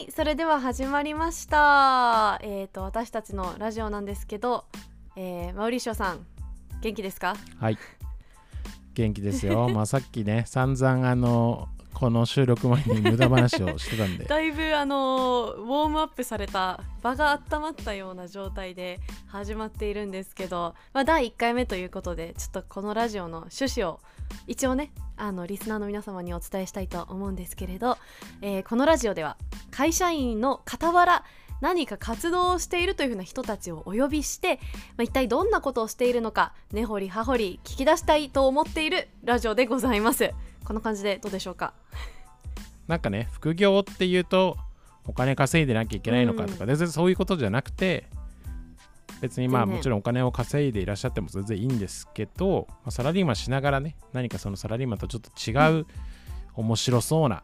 はいそれでは始まりました。えっ、と私たちのラジオなんですけど、えー、マウリッショさん元気ですか？はい。元気ですよ。まあさっきね散々あのこの収録前に無駄話をしてたんで。だいぶあのウォームアップされた場が温まったような状態で始まっているんですけど、まあ、第1回目ということでちょっとこのラジオの趣旨を一応ねあのリスナーの皆様にお伝えしたいと思うんですけれど、えーこのラジオでは会社員の傍ら何か活動をしているというふうな人たちをお呼びして、まあ、一体どんなことをしているのか根掘り葉掘り聞き出したいと思っているラジオでございます。こんな感じでどうでしょうか？なんかね副業っていうとお金稼いでなきゃいけないのかとか、全然そういうことじゃなくて別にまあもちろんお金を稼いでいらっしゃっても全然いいんですけど、まあ、サラリーマンしながらね何かそのサラリーマンとちょっと違う面白そうな、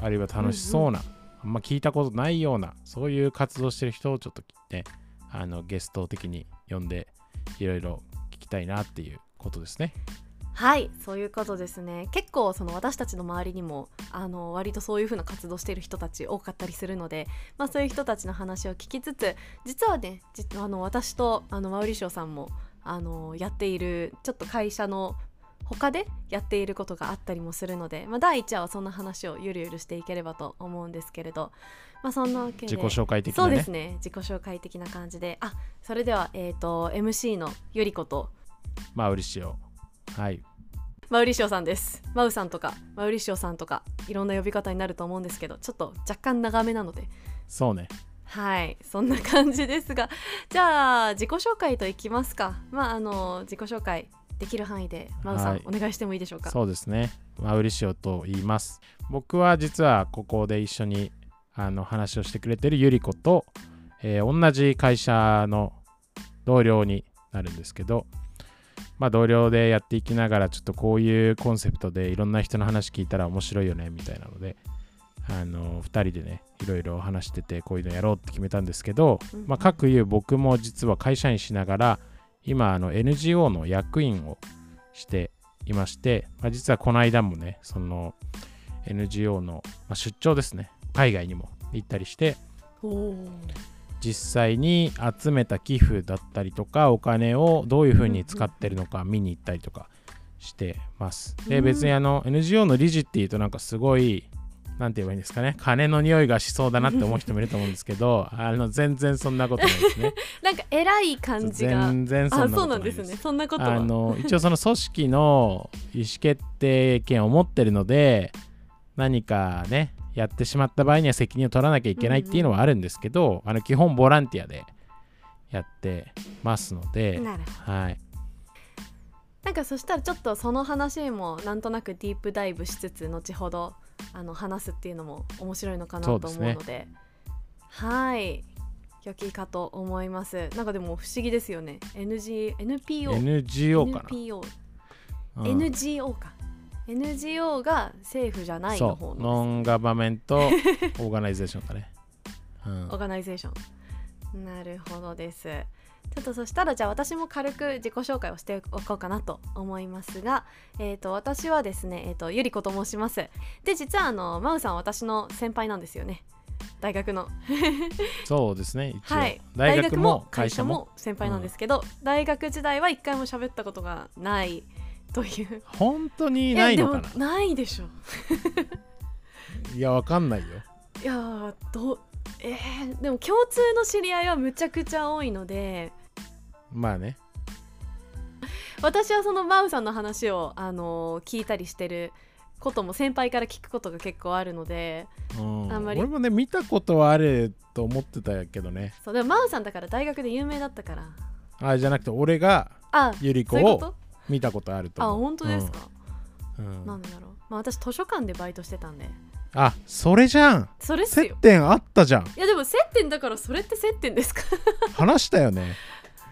あるいは楽しそうな、あんま聞いたことないようなそういう活動してる人をちょっとねあのゲスト的に呼んでいろいろ聞きたいなっていうことですね。はいそういうことですね結構その私たちの周りにもあの割とそういう風な活動している人たち多かったりするので、まあ、そういう人たちの話を聞きつつ実はねじあの私とあのマウリシオさんもあのやっているちょっと会社の他でやっていることがあったりもするので、まあ、第1話はそんな話をゆるゆるしていければと思うんですけれど、まあ、そんなわけで自己紹介的そうなね。ですね自己紹介的な感じであそれでは、えー、と MC のゆりことまあ嬉しいよ。はい。マウリシオさんですマウさんとかマウリシオさんとかいろんな呼び方になると思うんですけどちょっと若干長めなのでそうね。はいそんな感じですがじゃあ自己紹介といきますかまああの自己紹介できる範囲でマウさん、はいお願いしてもいいでしょうか？そうですね。マウリシオと言います。僕は実はここで一緒にあの話をしてくれてるゆり子と、えー同じ会社の同僚になるんですけど、まあ同僚でやっていきながらちょっとこういうコンセプトでいろんな人の話聞いたら面白いよねみたいなので、あの2人でねいろいろ話しててこういうのやろうって決めたんですけど、うん。まあ各いう僕も実は会社員しながら今あの NGO の役員をしていまして、まあ、実はこの間もねその NGO の、まあ、出張ですね。海外にも行ったりして実際に集めた寄付だったりとかお金をどういうふうに使ってるのか見に行ったりとかしてます。でうん。別にあの NGO の理事っていうとなんかすごいなんて言えばいいんですかね。金の匂いがしそうだなって思う人もいると思うんですけど あの全然そんなことないですね。なんか偉い感じが。全然そんなこあそうとなんいですなですねそんなことはあの一応その組織の意思決定権を持ってるので何かねやってしまった場合には責任を取らなきゃいけないっていうのはあるんですけど、あの基本ボランティアでやってますので、なるほど。はい、なんかそしたらちょっとその話もなんとなくディープダイブしつつ後ほどあの話すっていうのも面白いのかなと思うので。はい。良きかと思います。なんかでも不思議ですよね。NG NPO NGO か NPO、な、うん。NGO か NGO が政府じゃないの方の。 non-government organization だね、うん。 organization。なるほどです。ちょっとそしたらじゃあ私も軽く自己紹介をしておこうかなと思いますが、えー、と私はですね、えー、とゆり子と申します。で実はあのマウさんは私の先輩なんですよね。大学の。そうですね一応、はい。大学も会社も。も先輩なんですけど、大学時代は一回も喋ったことがないという。本当にないのかやでもないでしょ。ないやわかんないよ。いやーどうえー、でも共通の知り合いはむちゃくちゃ多いので。まあね。私はそのマウさんの話を、あのー聞いたりしてることも先輩から聞くことが結構あるのでうん。あんまり。俺もね見たことはあると思ってたけどね。そうでもマウさんだから大学で有名だったから。あじゃなくて俺があゆり子を見たことあるとあ本当ですか、うん。うん。なんだろう、まあ、私図書館でバイトしてたんで。あそれじゃん。接それっすよ。点あったじゃん。いやでも接点だからそれって接点ですか？話したよね。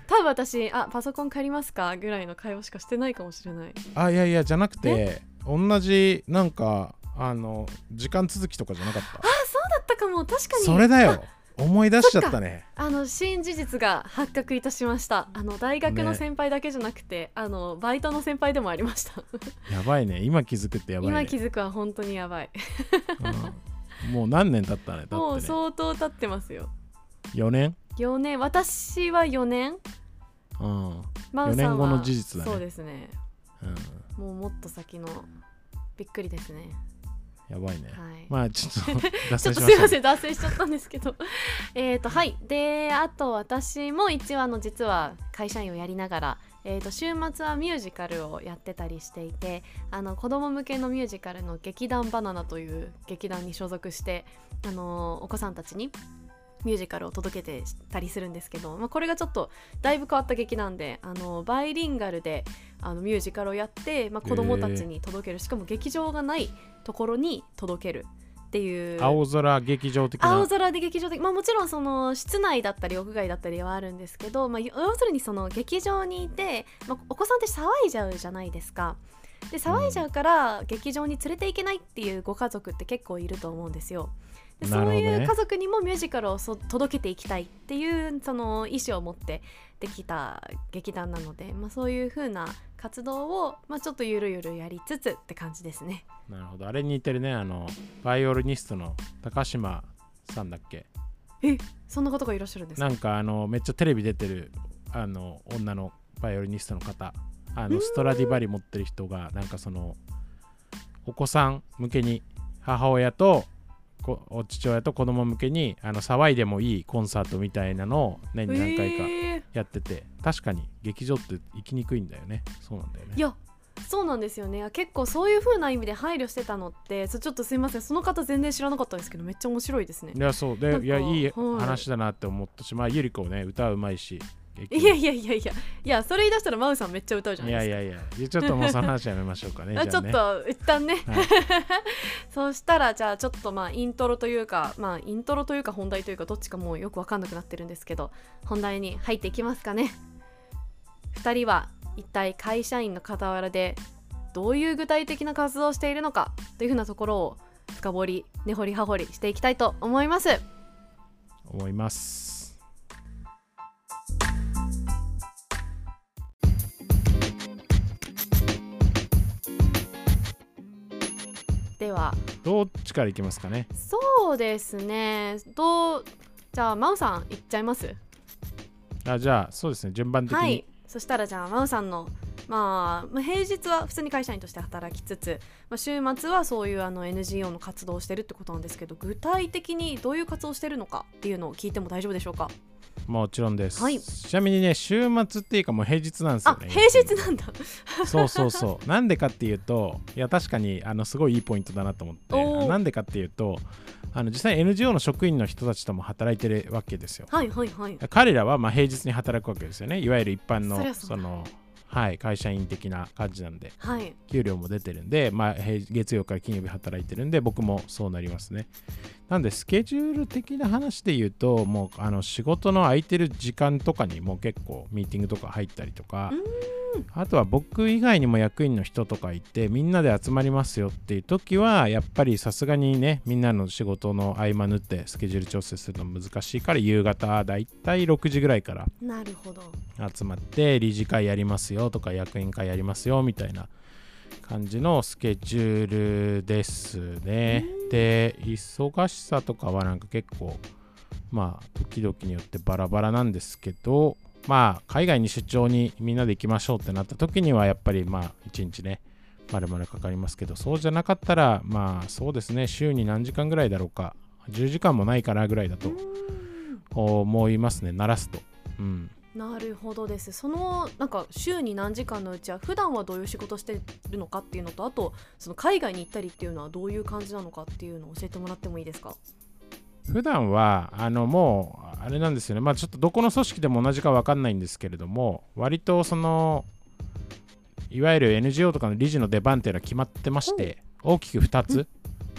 多分私あパソコン借りますかぐらいの会話しかしてないかもしれない。あいやいやじゃなくて同じなんかあの時間続きとかじゃなかっあそうだったかも。確かたに。それだよ思い出しちゃったね。あの新事実が発覚いたしました。あの大学のね先輩だけじゃなくて、あのバイトの先輩でもありました。やばいね。今気づくってやばいね。今気づくは本当にやばい。うん。もう何年経ったねだ もう相当経ってますよ。4年？4年。私は4年。うん、マウさんは四年後の事実だね。そうですね。うん、もうもっと先の。びっくりですねやばいね、はい。まあちょっと 脱線しますしたいません脱線しちゃったんですけど。えっとはい。であと私も一応あの実は会社員をやりながら、えー、と週末はミュージカルをやってたりしていてあの子供向けのミュージカルの劇団バナナという劇団に所属してあのお子さんたちにミュージカルを届けてたりするんですけど、まあ、これがちょっとだいぶ変わった劇なんであのバイリンガルであのミュージカルをやって、まあ、子供たちに届ける、しかも劇場がないところに届けるっていう。青空劇場的な。青空で劇場的まあもちろんその室内だったり屋外だったりはあるんですけど、まあ、要するにその劇場にいて、まあ、お子さんって騒いじゃうじゃないですか。で騒いじゃうから劇場に連れていけないっていうご家族って結構いると思うんですよ。でそういう家族にもミュージカルをそ届けていきたいっていうその意思を持ってできた劇団なので、まあ、そういう風な活動を、まあ、ちょっとゆるゆるやりつつって感じですね。なるほど。あれに似てるね。あのバイオリニストの高島さんだっけ？そんな方がいらっしゃるんですか？なんかあのめっちゃテレビ出てるあの女のバイオリニストの方あのストラディバリ持ってる人がなんかそのお子さん向けに母親とこお父親と子供向けにあの騒いでもいいコンサートみたいなのを年に何回かえー。やってて、確かに劇場って行きにくいんだよね。そうなんだよね。いやそうなんですよね。結構そういう風な意味で配慮してたのってそちょっとすいません。その方全然知らなかったんですけどめっちゃ面白いですね。いやそう。でいやいいはい。話だなって思ったし、まあゆり子ね歌うまいし劇いやいやいやいや。いやそれ言い出したらマウさんめっちゃ歌うじゃないですか。いやいやいやちょっともうその話やめましょうかね あちょっと一旦ね、はい。そうしたらじゃあちょっとまあイントロというかまあイントロというか本題というかどっちかもうよくわかんなくなってるんですけど本題に入っていきますかね。2人は一体会社員の傍らでどういう具体的な活動をしているのかというふうなところを深掘り根掘り葉掘りしていきたいと思います。思いますでは。どっちからいきますかね？そうですね。どうじゃあマウさんいっちゃいます？あじゃあそうですね。順番的に、はい。そしたらじゃあマウさんのまあまあ平日は普通に会社員として働きつつ、まあ、週末はそういうあの NGO の活動をしてるってことなんですけど具体的にどういう活動をしてるのかっていうのを聞いても大丈夫でしょうか？もちろんです、はい。ちなみにね週末っていうかもう平日なんですよあね平日なんだ。そうそうそう。なんでかっていうといや確かにあのすごいいいポイントだなと思って。おー。あなんでかっていうとあの実際 NGO の職員の人たちとも働いてるわけですよ。はいはいはい。彼らはまあ平日に働くわけですよね。いわゆる一般のそりゃそうだ。そのはい会社員的な感じなんで。はい。給料も出てるんで、まあ、平月曜から金曜日働いてるんで僕もそうなりますねなんでスケジュール的な話で言うともうあの仕事の空いてる時間とかにもう結構ミーティングとか入ったりとかあとは僕以外にも役員の人とかいてみんなで集まりますよっていう時はやっぱりさすがにねみんなの仕事の合間縫ってスケジュール調整するの難しいから夕方だいたい6時ぐらいから集まって理事会やりますよとか役員会やりますよみたいな感じのスケジュールですね。で忙しさとかはなんか結構まあ時々によってバラバラなんですけどまあ海外に出張にみんなで行きましょうってなった時にはやっぱりまあ一日ねまるまるかかりますけどそうじゃなかったらまあそうですね週に何時間ぐらいだろうか10時間もないかなぐらいだと思いますね鳴らすと。うんなるほどです。そのなんか週に何時間のうちは普段はどういう仕事してるのかっていうのとあとその海外に行ったりっていうのはどういう感じなのかっていうのを教えてもらってもいいですか？普段はあのもうあれなんですよね。まあちょっとどこの組織でも同じか分かんないんですけれども割とそのいわゆる NGO とかの理事の出番っていうのは決まってまして大きく2つ。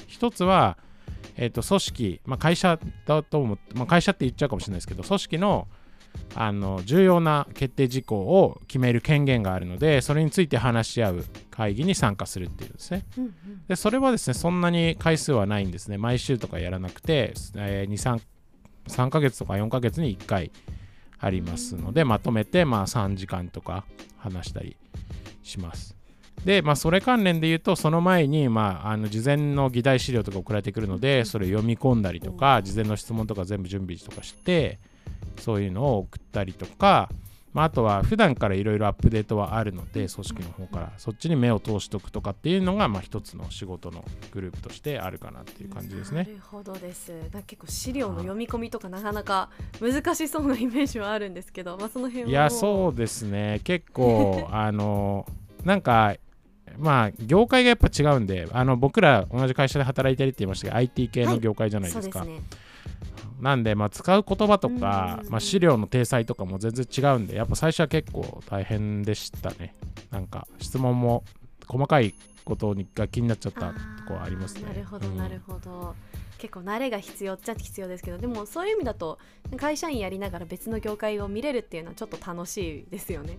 1つは、えー、と組織、まあ、会社だと思って、まあ、会社って言っちゃうかもしれないですけど組織のあの重要な決定事項を決める権限があるのでそれについて話し合う会議に参加するっていうんですね。うんうん。でそれはですねそんなに回数はないんですね。毎週とかやらなくて、えー、23 3ヶ月とか4ヶ月に1回ありますのでまとめてまあ3時間とか話したりします。で、まあ、それ関連で言うとその前に、まあ、あの事前の議題資料とか送られてくるのでそれを読み込んだりとか事前の質問とか全部準備とかしてそういうのを送ったりとか、まあ、あとは普段からいろいろアップデートはあるので組織の方からそっちに目を通しておくとかっていうのがまあ一つの仕事のグループとしてあるかなっていう感じですね。なるほどです。なんか結構資料の読み込みとかなかなか難しそうなイメージはあるんですけど、まあその辺はいやそうですね結構 あのなんかまあ業界がやっぱ違うんであの僕ら同じ会社で働いてるって言いましたけど IT 系の業界じゃないですか、そうですね。なんで、まあ、使う言葉とかうん、まあ、資料の体裁とかも全然違うんでやっぱ最初は結構大変でしたね。なんか質問も細かいことにが気になっちゃったとこはありますね。なるほどうん。なるほど。結構慣れが必要っちゃ必要ですけどでもそういう意味だと会社員やりながら別の業界を見れるっていうのはちょっと楽しいですよね。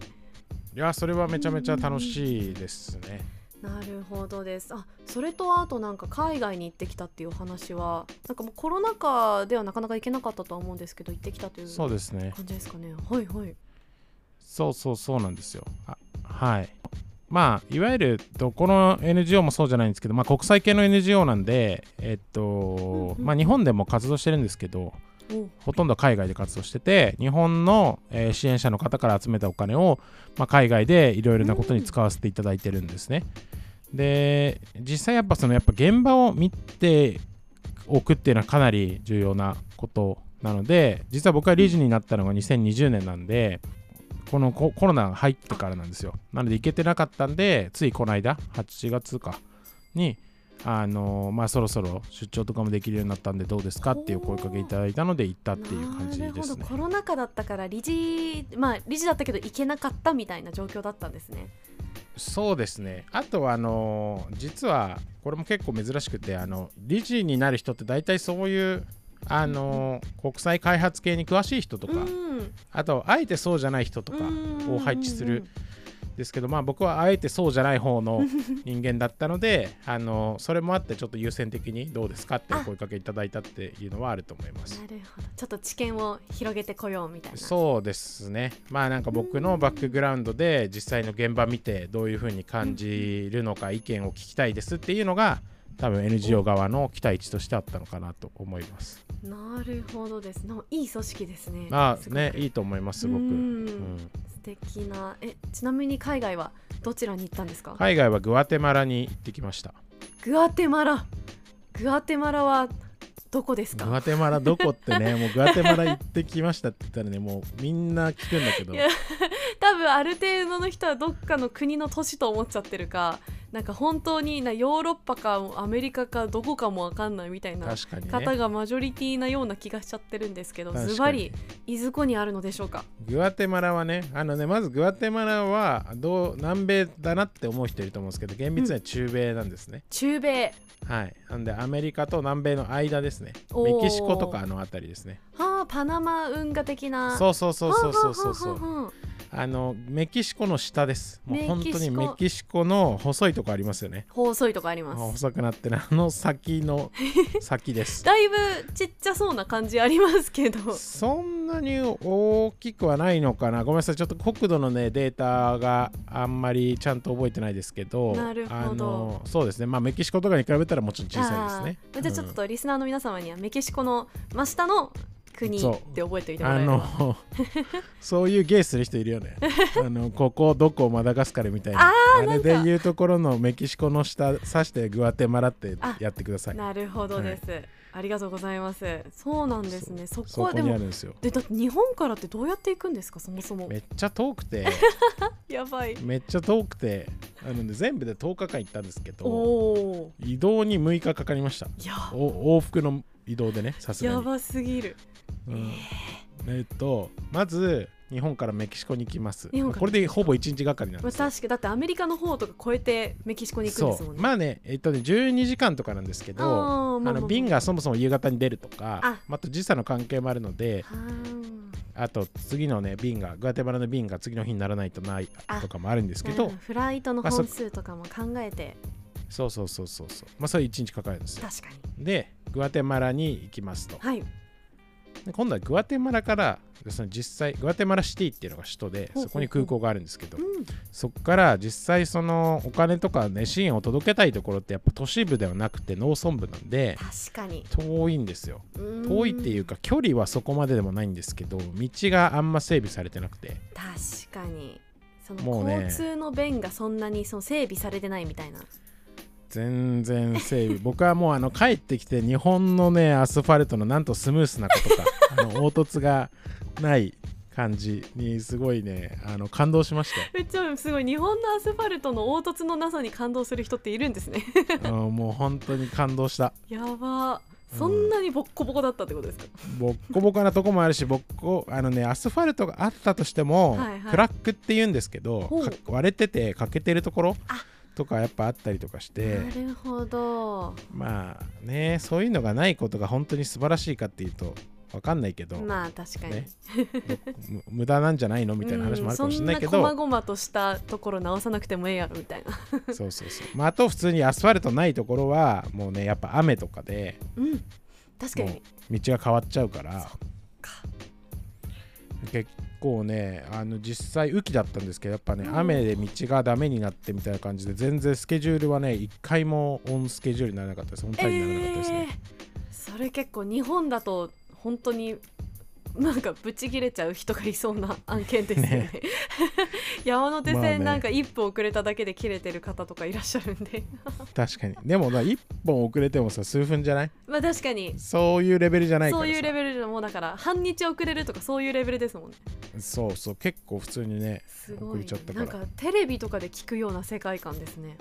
いやそれはめちゃめちゃ楽しいですねなるほどです。あそれとあとなんか海外に行ってきたっていうお話はなんかもうコロナ禍ではなかなか行けなかったとは思うんですけど行ってきたというそうですね。感じですかね。はいはい。そうそうそうなんですよ。あはい。まあいわゆるどこの NGO もそうじゃないんですけど、まあ、国際系の NGO なんでえっと、うんうん。まあ日本でも活動してるんですけどおほとんど海外で活動してて日本の、えー支援者の方から集めたお金を、まあ、海外でいろいろなことに使わせていただいてるんですね。で実際やっぱそのやっぱ現場を見ておくっていうのはかなり重要なことなので実は僕は理事になったのが2020年なんでこのココロナが入ってからなんですよ。なので行けてなかったんでついこの間8月かにあのまあそろそろ出張とかもできるようになったんでどうですかっていう声かけいただいたので行ったっていう感じなるほどで。コロナ禍だったから理事まあ理事だったけど行けなかったみたいな状況だったんですねそうですね。あとはあの実はこれも結構珍しくてあの理事になる人って大体そういうあの国際開発系に詳しい人とか、うんあとあえてそうじゃない人とかを配置するですけどまあ僕はあえてそうじゃない方の 人間だったのであのそれもあってちょっと優先的にどうですかってお声かけいただいたっていうのはあると思います。な。るほど。ちょっと知見を広げてこようみたいな。そうですね。まあなんか僕のバックグラウンドで実際の現場見てどういうふうに感じるのか意見を聞きたいですっていうのが多分 NGO 側の期待値としてあったのかなと思います。なるほどです。ないい組織ですね。まあねいいと思いますすごく。うん敵な。えちなみに海外はどちらに行ったんですか、海外はグアテマラに行ってきました。グアテマラ。グアテマラはどこですか？グアテマラどこってね もうグアテマラ行ってきましたって言ったらねもうみんな聞くんだけど。多分ある程度の人はどっかの国の都市と思っちゃってるかなんか本当になヨーロッパかアメリカかどこかもわかんないみたいな方ねがマジョリティなような気がしちゃってるんですけどズバリいずこにあるのでしょうか？グアテマラはねあのねまずグアテマラはどう南米だなって思う人いると思うんですけど厳密には中米なんですね。中米はい。なんでアメリカと南米の間ですね。メキシコとかあの辺りですね。はあパナマ運河的なそうそうそうそうそうそうそう。はあのメキシコの下です。もう本当にメキシコの細いとこありますよね。あ細いとこあります細くなってるあの先の 先です。だいぶちっちゃそうな感じありますけどそんなに大きくはないのかな。ごめんなさい。ちょっと国土のねデータがあんまりちゃんと覚えてないですけど、なるほどあのそうですね。まあメキシコとかに比べたらもちろん小さいですね。じゃあちょっとリスナーの皆様にはメキシコの真下の国って覚えておいてもらあえれば。の そういうゲーする人いるよね。あのここどこマダガスカルみたいな。あれでいうところのメキシコの下指してグアテマラってあやってください。なるほどです、ありがとうございます。そうなんですね。そそここはでもにあるんですよ。でだって日本からってどうやって行くんですか？そもそも。めっちゃ遠くて。やばい。めっちゃ遠くて。あの、ね、全部で10日間行ったんですけおどお移動に6日かかりました。ーいやお往復の移動でねさすがに、やばすぎる。うん。えっとまず日本からメキシコに行きます。これでほぼ1日がかりなんまあですよ。確かだってアメリカの方とか越えてメキシコに行くんですそもね。う。んまあねえっとね12時間とかなんですけどあーまあの便がそもそも夕方に出るとかあ。あと時差の関係もあるのであと次のね便がグアテマラの便が次の日にならないとないあとかもあるんですけどフライトの本数とかも考えて。そうそうそうそうそう。まあそれ1日かかるんですよ。確かに。でグアテマラに行きますと。はい。で今度はグアテマラからその実際グアテマラシティっていうのが首都でそこに空港があるんですけどうん。そこから実際そのお金とかね支援を届けたいところってやっぱ都市部ではなくて農村部なんで確かに。遠いんですよ。遠遠いっていうか距離はそこまででもないんですけど道があんま整備されてなくて。確かに。その交通の便がそんなにその整備されてないみたいな全然整備 僕はもうあの帰ってきて日本のねアスファルトのなんとスムースなことか あの凹凸がない感じにすごいねあの感動しましめっちゃすごい日本のアスファルトの凹凸のなさに感動する人っているんですね。たうんもう本当に感動した。やば。そんなにボッコボコだったってことですか、ボッコボコなとこもあるしボッコあのねアスファルトがあったとしても、はいはい。クラックって言うんですけど割れてて欠けてるところあとかやっぱあったりとかしてなるほど。まあねそういうのがないことが本当に素晴らしいかっていうと分かんないけど、まあ確かに、ね。む 無駄なんじゃないの？みたいな話もあるかもしれないけど、うんそんな細々としたところ直さなくてもええやろみたいな。そうそうそう、まあ、あと普通にアスファルトないところはもうねやっぱ雨とかでうん。確かもにう道が変わっちゃうから。か結構ねあの実際雨季だったんですけどやっぱね、うん。雨で道がダメになってみたいな感じで全然スケジュールはね一回もオンスケジュールにならなかったです。オンタイムにならなかったですね、えー。それ結構日本だと本当になんかブチ切れちゃう人がいそうな案件ですよね。ね。山手線なんか一歩遅れただけで切れてる方とかいらっしゃるんで。確かに。でもまあ1本遅れてもさ数分じゃない？まあ確かに。そういうレベルじゃないからさ。そういうレベルでもうだから半日遅れるとかそういうレベルですもんね。そうそう。結構普通にね遅すごいれちゃったから。なんかテレビとかで聞くような世界観ですね。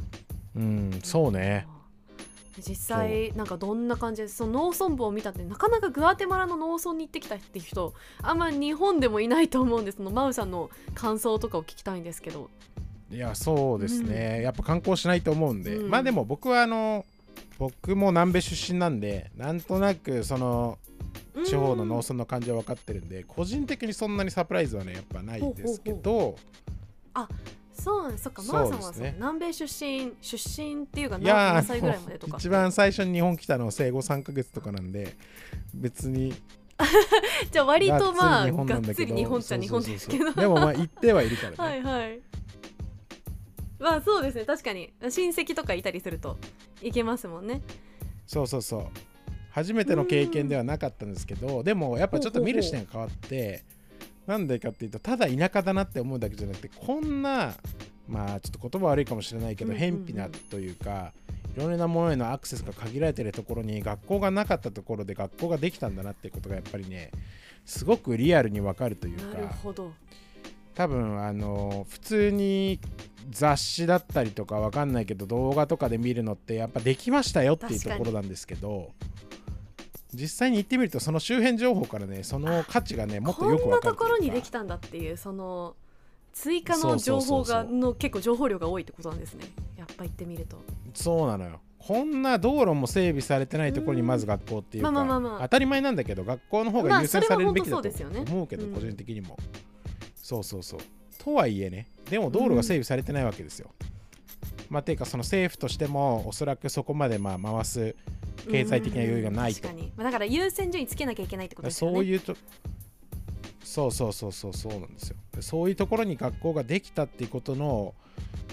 うんそうね実際なんかどんな感じでその農村部を見たってなかなかグアテマラの農村に行ってきたっていう人あんま日本でもいないと思うんです。そのマウさんの感想とかを聞きたいんですけど。いやそうですね、やっぱ観光しないと思うんで、うん。まあでも僕はあの僕も南米出身なんでなんとなくその地方の農村の感じは分かってるんで個人的にそんなにサプライズはねやっぱないですけどそうそっかそマウさんはねう南米出身出身っていうか何歳ぐらいまでとか。一番最初に日本来たのは生後3ヶ月とかなんで別に。じゃあ割とまあがっつり日本がっちゃ日本ですけど。でもまあ行ってはいるからね、はいはい。まあそうですね確かに。親戚とかいたりするといけますもんね。そうそうそう。初めての経験ではなかったんですけどでもやっぱちょっと見る視点が変わってなんでかっていうとただ田舎だなって思うだけじゃなくてこんなまあちょっと言葉悪いかもしれないけど偏僻なというかいろんなものへのアクセスが限られてるところに学校がなかったところで学校ができたんだなっていうことがやっぱりねすごくリアルにわかるというかほど。多分あの普通に雑誌だったりとかわかんないけど動画とかで見るのってやっぱできましたよっていうところなんですけど実際に行ってみるとその周辺情報からねその価値がねもっとよくこんなわかるというか。ところにできたんだっていうその追加の情報がの結構情報量が多いってことなんですね。やっぱ行ってみると。そうなのよ。こんな道路も整備されてないところにまず学校っていうか、まあまあまあまあ。当たり前なんだけど学校の方まあが優先されるべきだと思うけど、うん。個人的にも。そうそうそう。とはいえねでも道路が整備されてないわけですよ、まあていうかその政府としてもおそらくそこまでまあ回す経済的な余裕がないと。うん確かに、まあ、だから優先順位つけなきゃいけないってことですよね。そういうとそうそうそうそうそうなんですよ。でそういうところに学校ができたっていうことの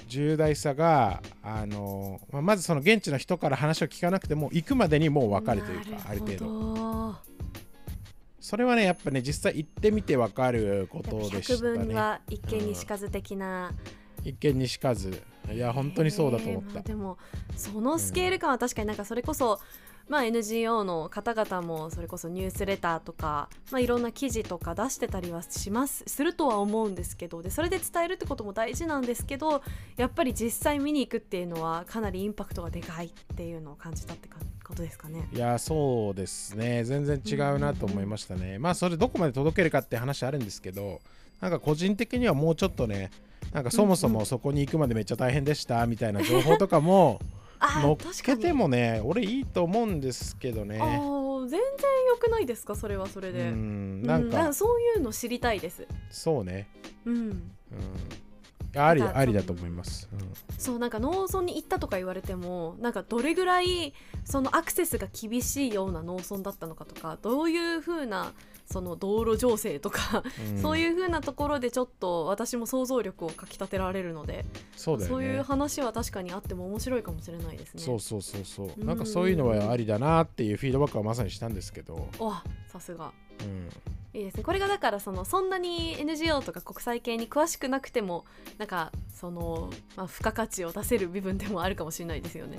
重大さがあの、まあ、まずその現地の人から話を聞かなくても行くまでにもう分かるというかある程度。度それはねやっぱね実際行ってみて分かることでし百たね。分は一見にしかず的な、一見にしかず。いや本当にそうだと思った。まあでもそのスケール感は確かになんかそれこそ、まあ、NGO の方々もそれこそニュースレターとか、まあ、いろんな記事とか出してたりはしますするとは思うんですけどでそれで伝えるってことも大事なんですけどやっぱり実際見に行くっていうのはかなりインパクトがでかいっていうのを感じたってかことですかね。いやそうですね。全然違うなと思いましたね、まあそれどこまで届けるかって話あるんですけどなんか個人的にはもうちょっとねなんかそもそもそこに行くまでめっちゃ大変でしたみたいな情報とかも あ乗っけてもね俺いいと思うんですけどね。全然良くないですか？それはそれうで。んなんうかそういうの知りたいです。そうね。うん。うん。ありありだと思います、うん。そうなんか農村に行ったとか言われてもなんかどれぐらいそのアクセスが厳しいような農村だったのかとかどういう風なその道路情勢とか、うん。そういう風なところでちょっと私も想像力をかきたてられるのでそうね。いう話は確かにあっても面白いかもしれないですね。そうそうそうそう。うん。なんかそういうのはありだなっていうフィードバックはまさにしたんですけど、わさすが。うん、いいですね。これがだからそのそんなに NGO とか国際系に詳しくなくてもなんかその、まあ、付加価値を出せる部分でもあるかもしれないですよね。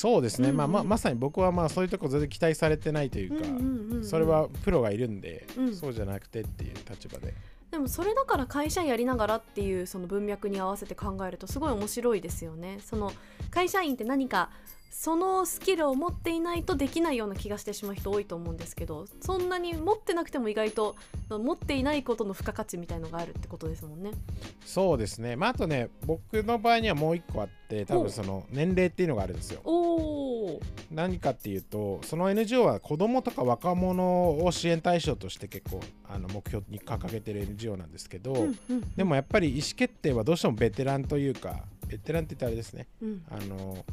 そうですね、うんうん。まあまあまさに僕はまあそういうとこ全然期待されてないというか、うんうんうんうん。それはプロがいるんで、うん。そうじゃなくてっていう立場で。でもそれだから会社員やりながらっていうその文脈に合わせて考えるとすごい面白いですよね。その会社員って何かそのスキルを持っていないとできないような気がしてしまう人多いと思うんですけどそんなに持ってなくても意外と持っていないことの付加価値みたいのがあるってことですもんね。そうですね。まああとね僕の場合にはもう一個あって多分その年齢っていうのがあるんですよ。何かっていうとその NGO は子供とか若者を支援対象として結構あの目標に掲げてる NGO なんですけど、うんうん。でもやっぱり意思決定はどうしてもベテランというかベテランって言ったらあれですね。うん。あの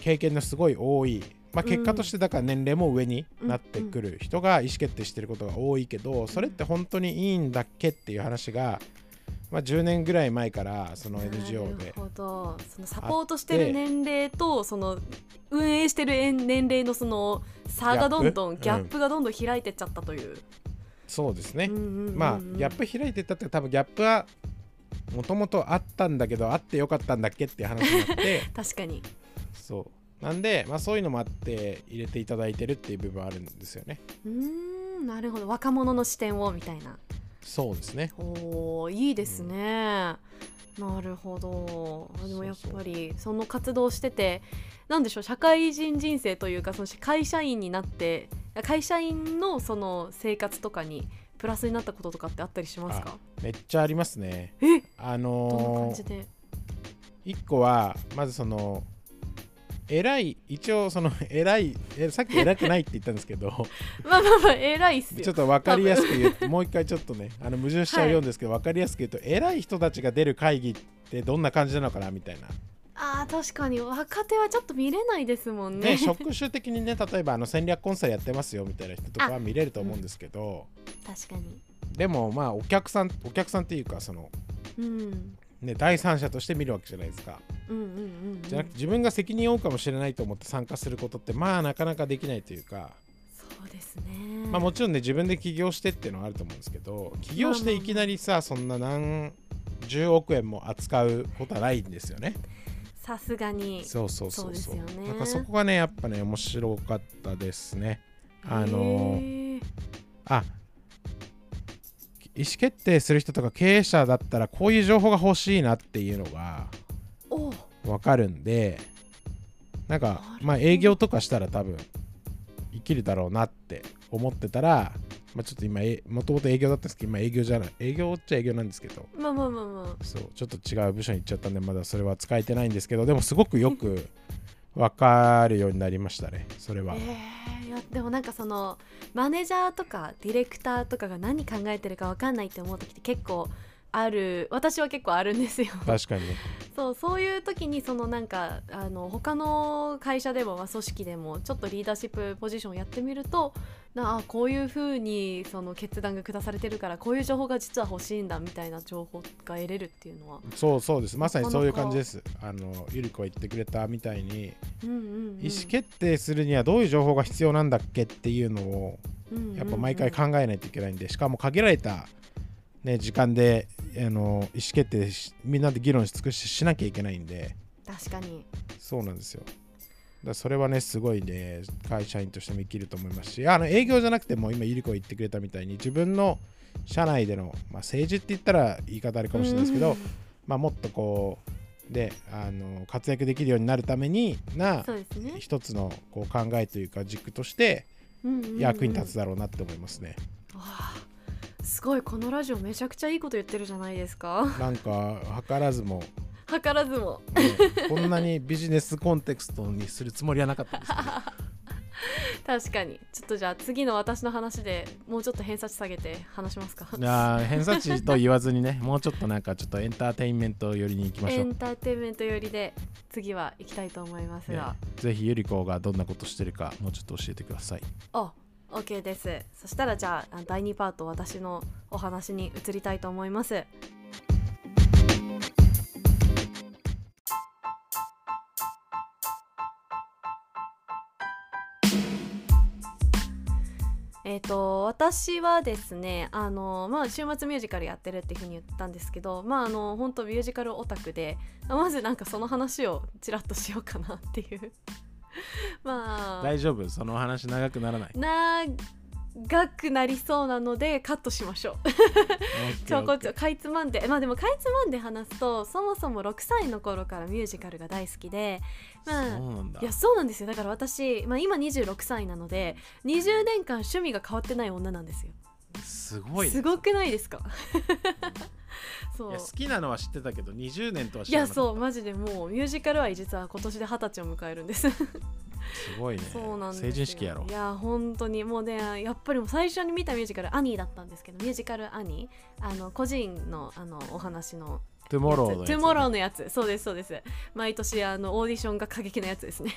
経験のすごい多い、まあ、結果としてだから年齢も上になってくる人が意思決定してることが多いけどそれって本当にいいんだっけっていう話が、まあ、10年ぐらい前からその NGO でなるほど。そのサポートしてる年齢とその運営してる年齢のその差がどんどんギャップがどんどん開いてっちゃったという。そうですね、まあギャップ開いてったって多分ギャップはもともとあったんだけどあってよかったんだっけっていう話になって。確かにそう。なんで、まあ、そういうのもあって入れていただいてるっていう部分はあるんですよね。うーんなるほど。若者の視点をみたいな。そうですね。おーいいですね、なるほど。あでもやっぱりその活動をしててなんでしょう社会人人生というかその会社員になって会社員のその生活とかにプラスになったこととかってあったりしますか？めっちゃありますね。え？あどんなのー感じで？一個はまずその偉い一応その偉いえさっき偉くないって言ったんですけど まあまあまあ偉いっすよ。ちょっと分かりやすく言うもう一回ちょっとねあの矛盾しちゃうようんですけど、分かりやすく言うと偉い人たちが出る会議ってどんな感じなのかなみたいな。あー確かに。若手はちょっと見れないですもんね。ね、職種的にね例えばあの戦略コンサルやってますよみたいな人とかは見れると思うんですけど、確かに。でもまあお客さんお客さんっていうかその、うんね、第三者として見るわけじゃないですか。じゃなくて自分が責任を負うかもしれないと思って参加することってまあなかなかできないというか、そうですね。まあもちろんね自分で起業してっていうのはあると思うんですけど起業していきなりさそんな何十億円も扱うことはないんですよね。さすがに。そうそうそうそう。そうですよね。だからそこがねやっぱね面白かったですね。あのー。あ意思決定する人とか経営者だったらこういう情報が欲しいなっていうのがお分かるんでなんかまあ営業とかしたら多分生きるだろうなって思ってたら、まあ、ちょっと今もともと営業だったんですけど今営業じゃない。営業っちゃ営業なんですけど。まあまあまあまあ。そうちょっと違う部署に行っちゃったんでまだそれは使えてないんですけどでもすごくよく分かるようになりましたねそれは。えーでもなんかそのマネージャーとかディレクターとかが何考えてるか分かんないって思う時って結構ある私は結構あるんですよ。確かにね。そうそういう時にそのなんかあの他の会社でも、まあ、組織でもちょっとリーダーシップポジションやってみるとなあこういうふうにその決断が下されてるからこういう情報が実は欲しいんだみたいな情報が得れるっていうのは、そうそうです。まさにそういう感じなです。あのゆり子が言ってくれたみたいにうんうんうん、意思決定するにはどういう情報が必要なんだっけっていうのをやっぱ毎回考えないといけないんでしかも限られた、ね、時間であの意思決定しみんなで議論し尽くししなきゃいけないんで。確かに。そうなんですよ。だそれはねすごいね会社員としても生きると思いますし。あの営業じゃなくても今ゆり子が言ってくれたみたいに自分の社内での、まあ、政治って言ったら言い方あるかもしれないですけど、まあ、もっとこうであの活躍できるようになるためになね、一つのこう考えというか軸としてうんうんうん。役に立つだろうなって思いますね。わあすごいこのラジオめちゃくちゃいいこと言ってるじゃないですか。なんか図らずも、図らずも。ねこんなにビジネスコンテクストにするつもりはなかったですけど 確かに。ちょっとじゃあ次の私の話でもうちょっと偏差値下げて話しますか。いやー偏差値と言わずにねもうちょっとなんかちょっとエンターテインメント寄りに行きましょう。エンターテインメント寄りで次は行きたいと思いますねが、ぜひゆり子がどんなことしてるかもうちょっと教えてください。あ OK です。そしたらじゃあ第2パート私のお話に移りたいと思います。えー、と私はですねあの、まあ、週末ミュージカルやってるっていうふうに言ったんですけどまああの本当ミュージカルオタクでまずなんかその話をちらっとしようかなっていう。まあ。大丈夫？その話長くならない？長くなりそうなのでカットしましょう。ちょこちょかいつまんで。まあでもかいつまんで話すとそもそも6歳の頃からミュージカルが大好きでまあそうなんだ。いやそうなんですよ。だから私、まあ、今26歳なので20年間趣味が変わってない女なんですよすごいね。すごくないですか？そう。いや好きなのは知ってたけど20年とは知いやらなかった。そうマジでもうミュージカル愛実は今年で二十歳を迎えるんです。すごいね。そうなんですよ。成人式やろ。いや本当にもうねやっぱり最初に見たミュージカルアニーだったんですけどミュージカルアニーあの孤児のあのお話の Tomorrow のやつ Tomorrow のやつ。そうですそうです。毎年あのオーディションが過激なやつですね。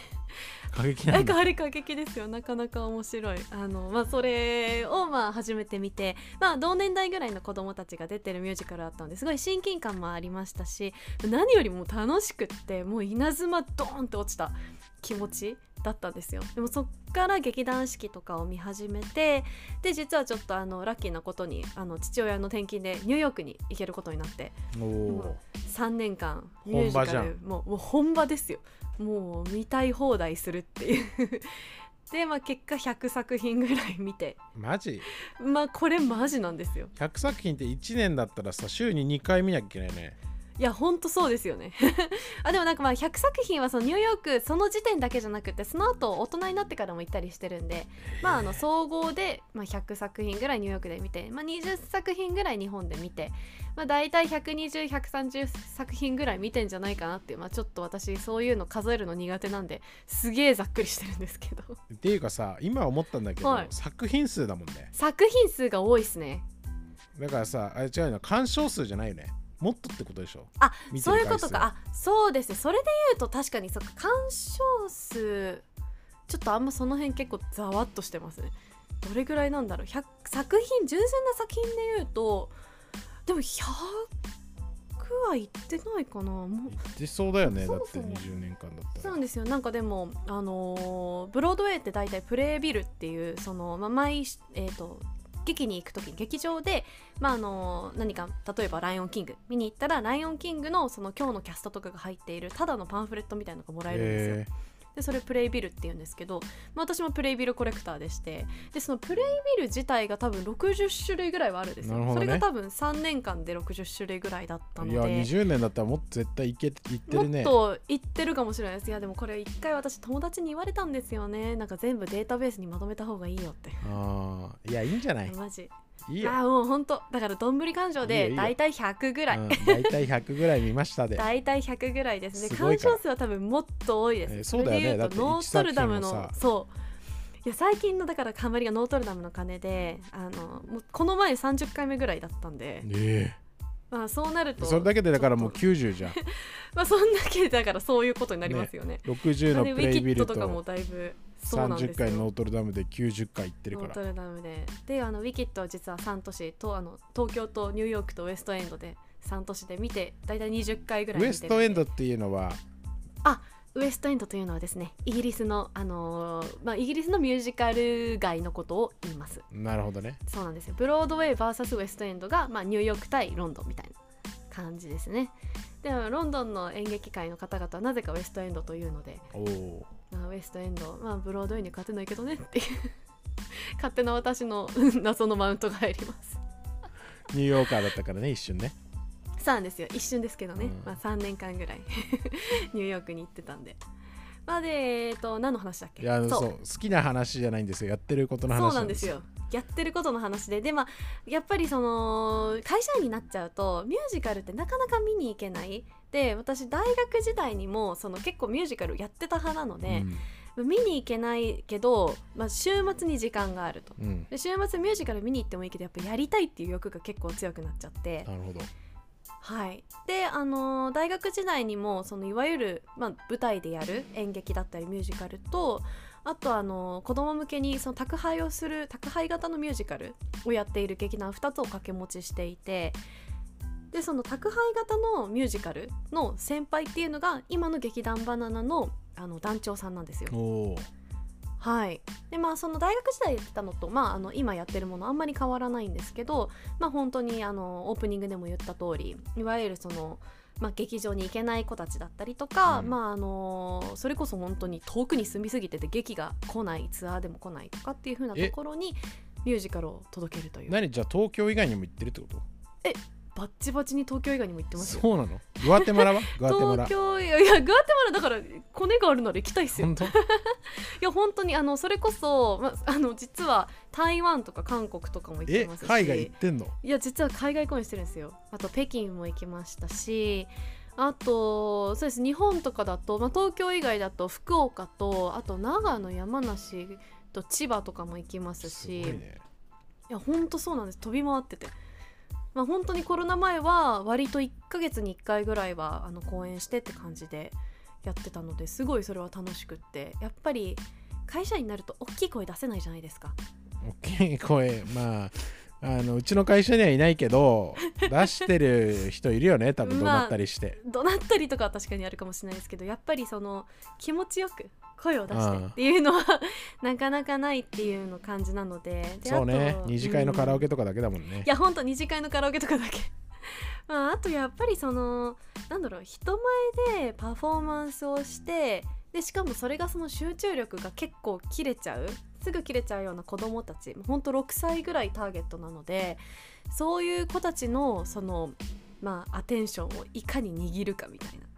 過激ななんんだ。かあれ過激ですよ。なかなか面白い。あの、まあ、それをまあ初めて見て、まあ、同年代ぐらいの子供たちが出てるミュージカルだったのですごい親近感もありましたし何よりも楽しくってもう稲妻ドーンって落ちた気持ちだったんですよ。でもそっから劇団四季とかを見始めてで実はちょっとあのラッキーなことにあの父親の転勤でニューヨークに行けることになっておお3年間ミュージカルもうもう本場ですよ。もう見たい放題するっていう。でまあ結果100作品ぐらい見て。マジ？まあこれマジなんですよ。100作品って1年だったらさ週に2回見なきゃいけないねいやほんとそうですよね。あでもなんかまあ100作品はそのニューヨークその時点だけじゃなくてその後大人になってからも行ったりしてるんでまああの総合で、まあ、100作品ぐらいニューヨークで見て、まあ、20作品ぐらい日本で見て、まあ、大体120130作品ぐらい見てんじゃないかなっていう、まあ、ちょっと私そういうの数えるの苦手なんですげえざっくりしてるんですけど。っていうかさ今思ったんだけど、はい。作品数だもんね。作品数が多いっすね。だからさあれ違うの鑑賞数じゃないよねもっとってことでしょ？あそういうことか。あそうですねそれで言うと確かにそっか鑑賞数。ちょっとあんまその辺結構ざわっとしてますね。どれぐらいなんだろう。100作品純粋な作品で言うとでも100はいってないかな。もうそうだよね。だってそうそう20年間だったら。そうなんですよ。なんかでもあのーブロードウェイって大体プレイビルっていうその、まあ、毎えっ、と劇に行く時に劇場で、まああの何か例えば「ライオンキング」見に行ったら「ライオンキングの」その今日のキャストとかが入っているただのパンフレットみたいのがもらえるんですよ。へでそれプレイビルって言うんですけど、まあ、私もプレイビルコレクターでしてでそのプレイビル自体が多分60種類ぐらいはあるんですよ、ね。それが多分3年間で60種類ぐらいだったので。ーいや20年だったらもっと絶対いけいってもるね。っと言ってるかもしれないです。いやでもこれ一回私友達に言われたんですよね。なんか全部データベースにまとめた方がいいよって。あーいやいいんじゃない？マジいいよ。あーもうほんとだからどんぶり勘定で大体100ぐらい。うん、大体100ぐらい見ましたで。大体100ぐらいですね。鑑賞数は多分もっと多いです、えーそうだよね。ノートルダムのそう。いや最近のだからハマりがノートルダムの鐘であのもうこの前30回目ぐらいだったんで、ねまあそうなるえとそれだけでだからもうちょっと。90じゃん。まあそんだけだからそういうことになりますよね。60のでプレイビルウィキッドとかもと。だいぶ30よ回ノートルダムで90回いってるから。ノートルダムで。であのウィキッドは実は3都市とあの東京とニューヨークとウエストエンドで3都市で見て大体20回ぐらいウエストエンドっていうのは？ウエストエンドというのはですねイギリスの、あのーまあ、イギリスのミュージカル街のことを言います。なるほどね。そうなんですよ。ブロードウェイ VS ウエストエンドが、まあ、ニューヨーク対ロンドンみたいな感じですね。でもロンドンの演劇界の方々はなぜかウエストエンドというので、おおまあ、ウエストエンド、まあ、ブロードウェイに勝てないけどねっていう 勝手な私の 謎のマウントが入ります。ニューヨーカーだったからね一瞬ね。そうなんですよ。一瞬ですけどね、うん。まあ、3年間ぐらい。ニューヨークに行ってたんで。まあでえっ、と何の話だっけ？いやそう。そう。好きな話じゃないんですよ。やってることの話そうなんですよやってることの話で。でまあやっぱりその会社員になっちゃうとミュージカルってなかなか見に行けない。で私大学時代にもその結構ミュージカルやってた派なので、見に行けないけど、まあ、週末に時間があると。うん、うんで週末ミュージカル見に行ってもいいけどやっぱやりたいっていう欲が結構強くなっちゃって。なるほど。はい、で、あのー大学時代にもそのいわゆる、まあ、舞台でやる演劇だったりミュージカルとあとあの子供向けにその宅配をする宅配型のミュージカルをやっている劇団2つを掛け持ちしていてでその宅配型のミュージカルの先輩っていうのが今の劇団バナナのあの団長さんなんですよ。はい、でまあその大学時代やってたのと、まあ、あの今やってるものあんまり変わらないんですけど、まあ、本当にあのオープニングでも言った通りいわゆるその、まあ、劇場に行けない子たちだったりとか、うん。まあ、あのそれこそ本当に遠くに住みすぎてて劇が来ないツアーでも来ないとかっていう風なところにミュージカルを届けるという。何？じゃあ東京以外にも行ってるってこと？バッチバチに東京以外にも行ってますよ。そうなの？グアテマラは？グアテマラ。東京いやいやグアテマラだからコネがあるなら行きたいっすよ。本当？いや本当にあのそれこそ、ま、あの実は台湾とか韓国とかも行ってえますし。海外行ってんの？いや実は海外公演してるんですよ。あと北京も行きましたし。あとそうです日本とかだと、まあ、東京以外だと福岡とあと長野山梨と千葉とかも行きますすしごいね。いや本当そうなんです。飛び回ってて。まあ、本当にコロナ前は割と1ヶ月に1回ぐらいはあの公演してって感じでやってたのですごいそれは楽しくってやっぱり会社になると大きい声出せないじゃないですか。大きい声まああのうちの会社にはいないけど 出してる人いるよね多分怒鳴ったりして、怒鳴ったりとかは確かにあるかもしれないですけどやっぱりその気持ちよく声を出してうん。っていうのは なかなかないっていうの感じなので。でそうね。二次会のカラオケうんとかだけだもんね。い、やほんと二次会のカラオケとかだけ。まああとやっぱりそのなんだろう人前でパフォーマンスをしてでしかもそれがその集中力が結構切れちゃうすぐ切れちゃうような子どもたちほんと6歳ぐらいターゲットなのでそういう子たちのそのまあアテンションをいかに握るかみたいな。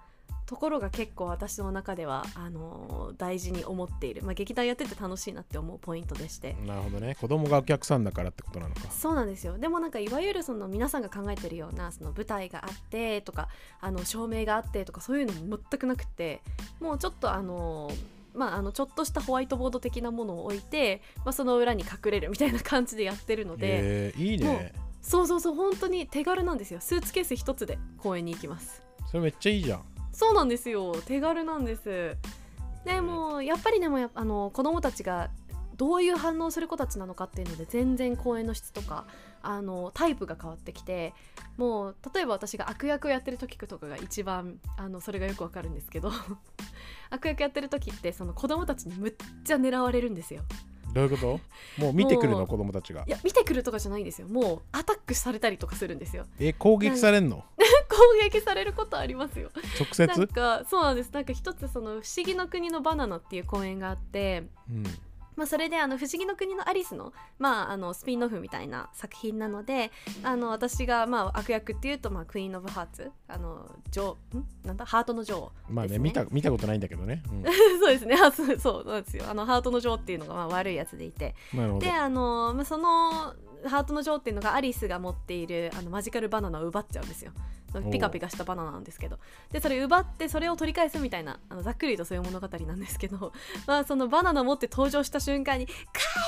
ところが結構私の中ではあのー大事に思っている、まあ、劇団やってて楽しいなって思うポイントでして。なるほどね。子供がお客さんだからってことなのか。そうなんですよ。でもなんかいわゆるその皆さんが考えてるようなその舞台があってとかあの照明があってとかそういうのも全くなくてもうちょっとあのまあ、あのちょっとしたホワイトボード的なものを置いて、まあ、その裏に隠れる みたいな感じでやってるのでへえいいもねそうそうそう本当に手軽なんですよ。スーツケース一つで公園に行きます。それめっちゃいいじゃんそうなんですよ。手軽なんです。でもやっぱりでもやあの子供たちがどういう反応する子たちなのかっていうので全然公演の質とかあのタイプが変わってきてもう例えば私が悪役をやってる時とかが一番あのそれがよくわかるんですけど悪役やってる時ってその子供たちにむっちゃ狙われるんですよどういうこと？もう見てくるの？子供たちが。いや見てくるとかじゃないんですよ。もうアタックされたりとかするんですよ。え攻撃されんの？攻撃されることありますよ。直なん接かそうなんです。なんか一つその「不思議の国のバナナ」っていう公演があってうんまあ、それであの「不思議の国のアリスの」まあ、あのスピンオフみたいな作品なのであの私がまあ悪役っていうと、まあ、クイーン・オブ・ハーツあの女王ん？なんだ？ハートの女王まあねね見た見たことないんだけどね、うん。そうですね。あそうそうなんですよ。あのハートの女王っていうのがまあ悪いやつでいて。であの、まあ、そのハートの女王っていうのがアリスが持っているあのマジカルバナナを奪っちゃうんですよ。おピカピカしたバナナなんですけど。でそれ奪ってそれを取り返すみたいなあのざっくりとそういう物語なんですけど、まあ、そのバナナ持って登場した瞬間に「返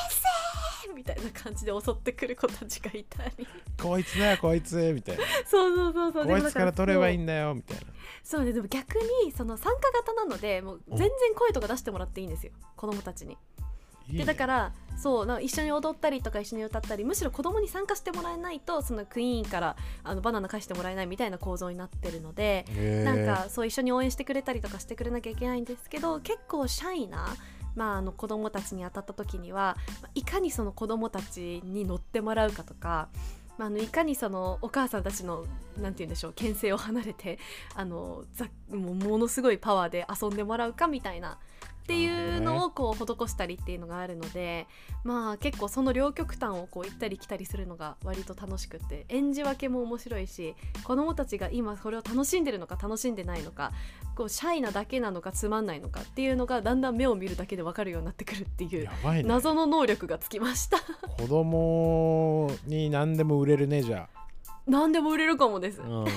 せ!」みたいな感じで襲ってくる子たちがいたり。こいつだよこいつみたいな。そうそうそうそう。こいつから取ればいいんんだよみたいな。そうねでも逆にその参加型なのでもう全然声とか出してもらっていいんですよ。子供たちに。でだからそうな一緒に踊ったりとか一緒に歌ったりむしろ子供に参加してもらえないとそのクイーンからあのバナナ返してもらえないみたいな構造になってるので、なんかそう一緒に応援してくれたりとかしてくれなきゃいけないんですけど結構シャイな、まあ、あの子供たちに当たった時にはまあいかにその子供たちに乗ってもらうかとか。まあ、あのいかにそのお母さんたちのなんて言うんでしょう牽制を離れてあのざもうものすごいパワーで遊んでもらうかみたいなっていうのをこう施したりっていうのがあるのでまあ結構その両極端をこう行ったり来たりするのが割と楽しくって演じ分けも面白いし子供たちが今それを楽しんでるのか楽しんでないのかこうシャイなだけなのかつまんないのかっていうのがだんだん目を見るだけで分かるようになってくるっていうね。謎の能力がつきました。子供に何でも売れるねじゃ何でも売れるかもです。あ、うん、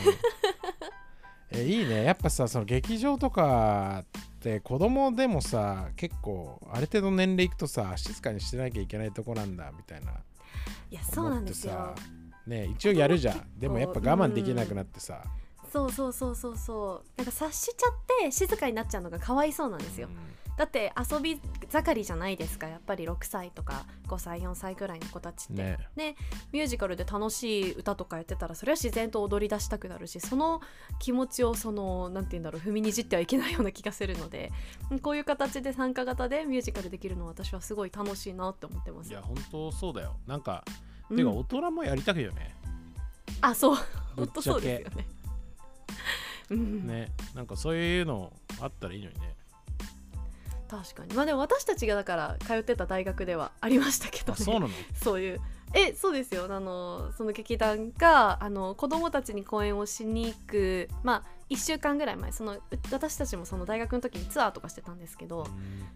えいいね。やっぱさその劇場とかって子供でもさ結構ある程度年齢いくとさ静かにしてなきゃいけないとこなんだみたいな。いやそうなんですよ。思ってさね一応やるじゃん。でもやっぱ我慢できなくなってさ、そうそうそうそうそう。なんか察しちゃって静かになっちゃうのがかわいそうなんですよ、だって遊び盛りじゃないですかやっぱり6歳とか5歳4歳ぐらいの子たちって、ね。でミュージカルで楽しい歌とかやってたらそれは自然と踊り出したくなるしその気持ちをそのなんて言うんだろう踏みにじってはいけないような気がするので こういう形で参加型でミュージカルできるのは私はすごい楽しいなって思ってます。いや本当そうだよ。なんか、うん。てか大人もやりたくよね。あそう。本当そうですよね。うん。ね。なんかそういうのあったらいいのにね確かに。まあでも私たちがだから通ってた大学ではありましたけどね。あそうなの？そういう。えそうですよ。あのその劇団があの子供たちに公演をしに行くまあ1週間ぐらい前そのう私たちもその大学の時にツアーとかしてたんですけど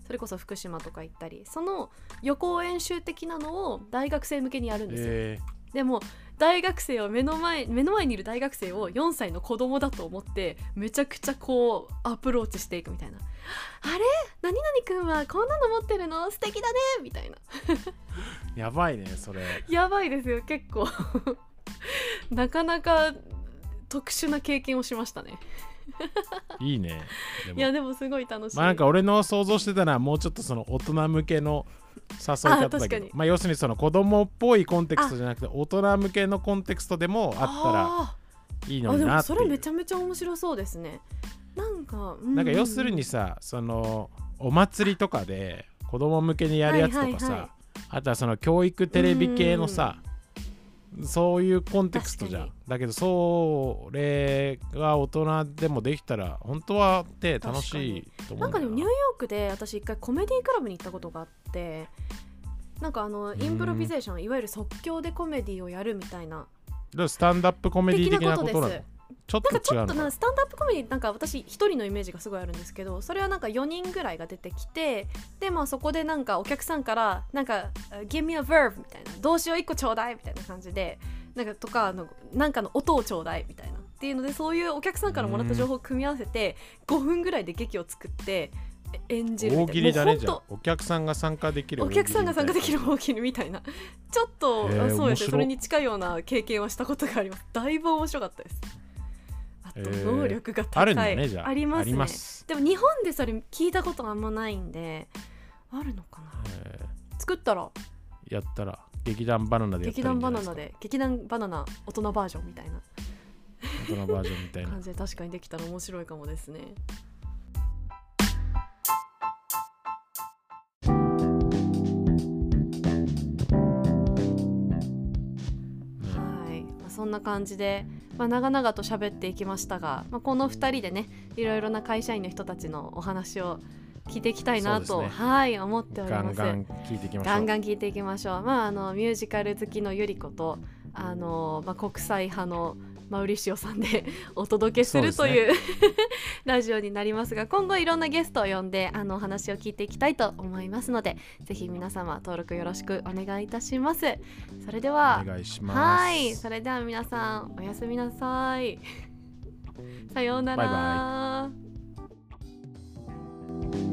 それこそ福島とか行ったりその予行演習的なのを大学生向けにやるんですよ、えでも大学生を目の前目の前にいる大学生を4歳の子供だと思ってめちゃくちゃこうアプローチしていくみたいな「あれ？何々くんはこんなの持ってるの？素敵だね」みたいな。ー、やばいねそれ。やばいですよ結構。なかなか特殊な経験をしましたね。いいね。いやでもすごい楽しい、まあなんか俺の想像してたのはもうちょっとその大人向けの誘い方だけど。まあ要するにその子供っぽいコンテクストじゃなくて大人向けのコンテクストでもあったらあいいのになっていもそうれめちゃめちゃ面白そうですね。なんか、うなんか要するにさそのお祭りとかで子供向けにやるやつとかさ、はいはいはい。あとはその教育テレビ系のさそういうコンテクストじゃん。確だけどそれが大人でもできたら本当はって楽しいと思なうんんだよな。かでもニューヨークで私一回コメディクラブに行ったことがあってなんかあのインプロビゼーションいわゆる即興でコメディをやるみたいな。スタンダップコメディ的な的なことですことなの？ちょっなんかちと違うのか。ょっとなスタンダップコメディなんか私一人のイメージがすごいあるんですけどそれはなんか4人ぐらいが出てきてでまあそこでなんかお客さんからなんか「Give me a verb」みたいな動詞を1個ちょうだいみたいな感じでなんかとかあのなんかの音をちょうだいみたいなっていうのでそういうお客さんからもらった情報を組み合わせて5分ぐらいで劇を作ってえ演じるみたいな。大喜利だねじゃあ。お客さんが参加できるお客さんが参加できる大喜利みたいな。ちょっと、へーそうですね。それに近いような経験はしたことがあります。だいぶ面白かったです。あと能力が高い、あるんだねじゃあ。ありますね。ます。でも日本でそれ聞いたことあんまないんであるのかな？え作ったら？ーやったら。劇団バナナで劇団バナナで。劇団バナナ大人バージョンみたいな。大人バージョンみたいな。感じで確かにできたら面白いかもですね。そんな感じで、まあ、長々と喋っていきましたが、まあ、この2人でねいろいろな会社員の人たちのお話を聞いていきたいなと、ねはい思っております。ガンガン聞いていきましょうガンガン聞いていきましょう。まああのミュージカル好きのゆり子とあのまあ国際派のマウリシオさんでお届けするという、ね、ラジオになりますが今後いろんなゲストを呼んであのお話を聞いていきたいと思いますのでぜひ皆様登録よろしくお願いいたします。それではお願いします。はい。それでは皆さんおやすみなさい。さようなら。バイバイ。